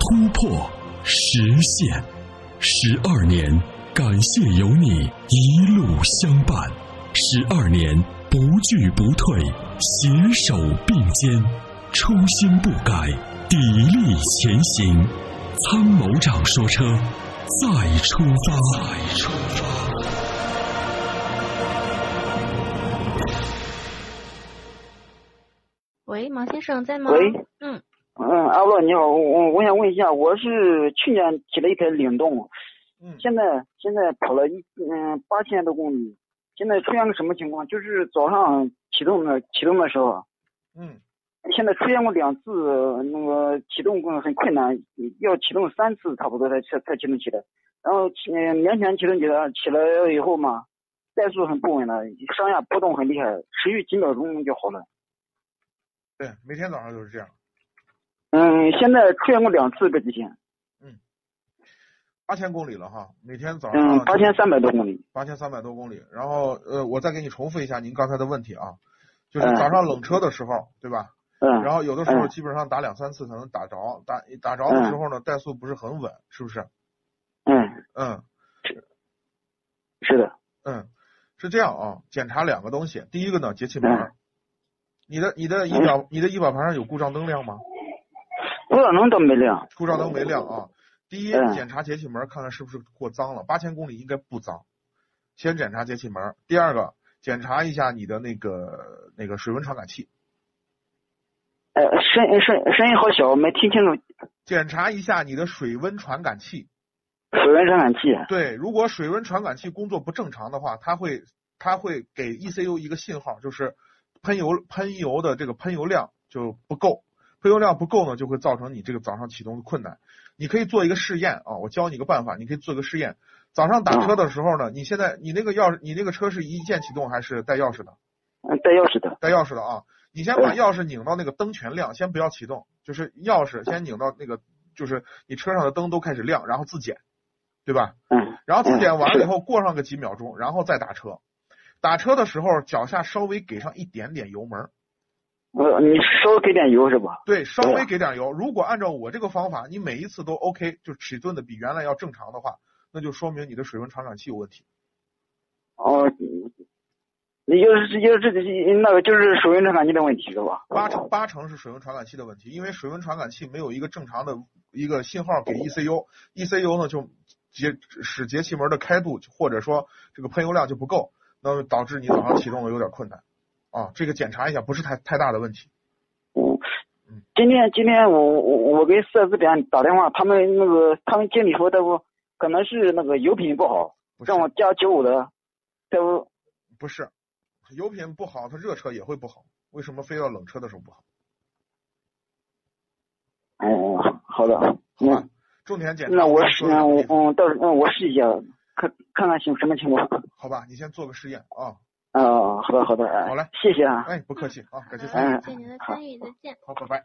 突破，实现，十二年，感谢有你一路相伴，十二年不惧不退，携手并肩，初心不改，砥砺前行。参谋长说：“车，再出发。”再出发。喂，毛先生在吗？喂，嗯。嗯，阿乐你好，我我想问一下，我是去年提了一台领动，嗯，现在现在跑了一嗯八千多公里，现在出现个什么情况？就是早上启动的启动的时候，嗯，现在出现过两次那个启动过很困难，要启动三次差不多才才才启动起来，然后嗯勉强启动起来起来以后嘛，怠速很不稳了，上下波动很厉害，持续几秒钟就好了。对，每天早上都是这样。嗯，现在出现过两次这几天。嗯，八千公里了哈，每天早上。嗯，八千三百多公里。八千三百多公里，然后呃，我再给你重复一下您刚才的问题啊，就是早上冷车的时候，对吧？嗯。然后有的时候基本上打两三次才能打着，打打着的时候呢，怠速不是很稳，是不是？嗯。嗯。是的。嗯，是这样啊，检查两个东西，第一个呢，节气门。你的你的仪表你的仪表盘上有故障灯亮吗？故障灯都没亮，故障灯没亮啊。第一，检查节气门，看看是不是过脏了。八千公里应该不脏，先检查节气门。第二个，检查一下你的那个那个水温传感器。呃，声声声音好小，没听清楚。检查一下你的水温传感器。水温传感器。对，如果水温传感器工作不正常的话，它会它会给 ECU 一个信号，就是喷油喷油的这个喷油量就不够。喷油量不够呢，就会造成你这个早上启动的困难。你可以做一个试验啊，我教你个办法，你可以做个试验。早上打车的时候呢，你现在你那个钥匙，你那个车是一键启动还是带钥匙的？嗯，带钥匙的。带钥匙的啊，你先把钥匙拧到那个灯全亮，先不要启动，就是钥匙先拧到那个，就是你车上的灯都开始亮，然后自检，对吧？嗯。然后自检完了以后，过上个几秒钟，然后再打车。打车的时候，脚下稍微给上一点点油门。呃，你稍微给点油是吧？对，稍微给点油。如果按照我这个方法，你每一次都 OK，就尺寸的比原来要正常的话，那就说明你的水温传感器有问题。哦，你就是就是这个那个就是水温传感器的问题是吧？八成八成是水温传感器的问题，因为水温传感器没有一个正常的一个信号给 ECU，ECU 呢就节使节气门的开度或者说这个喷油量就不够，那么导致你早上启动的有点困难。啊，这个检查一下，不是太太大的问题。嗯，今天今天我我我给四 S 店打电话，他们那个他们经理说大夫，可能是那个油品不好，让我加九五的。大夫，不是，油品不好，它热车也会不好，为什么非要冷车的时候不好？哦，好的，好吧，重点检查。那我试，我嗯，到时嗯我试一下，看看看行什么情况。好吧，你先做个试验啊。哦，好的好的，好嘞，谢谢啊，哎，不客气好，感谢参与，谢谢您的参与，再见，好，拜拜，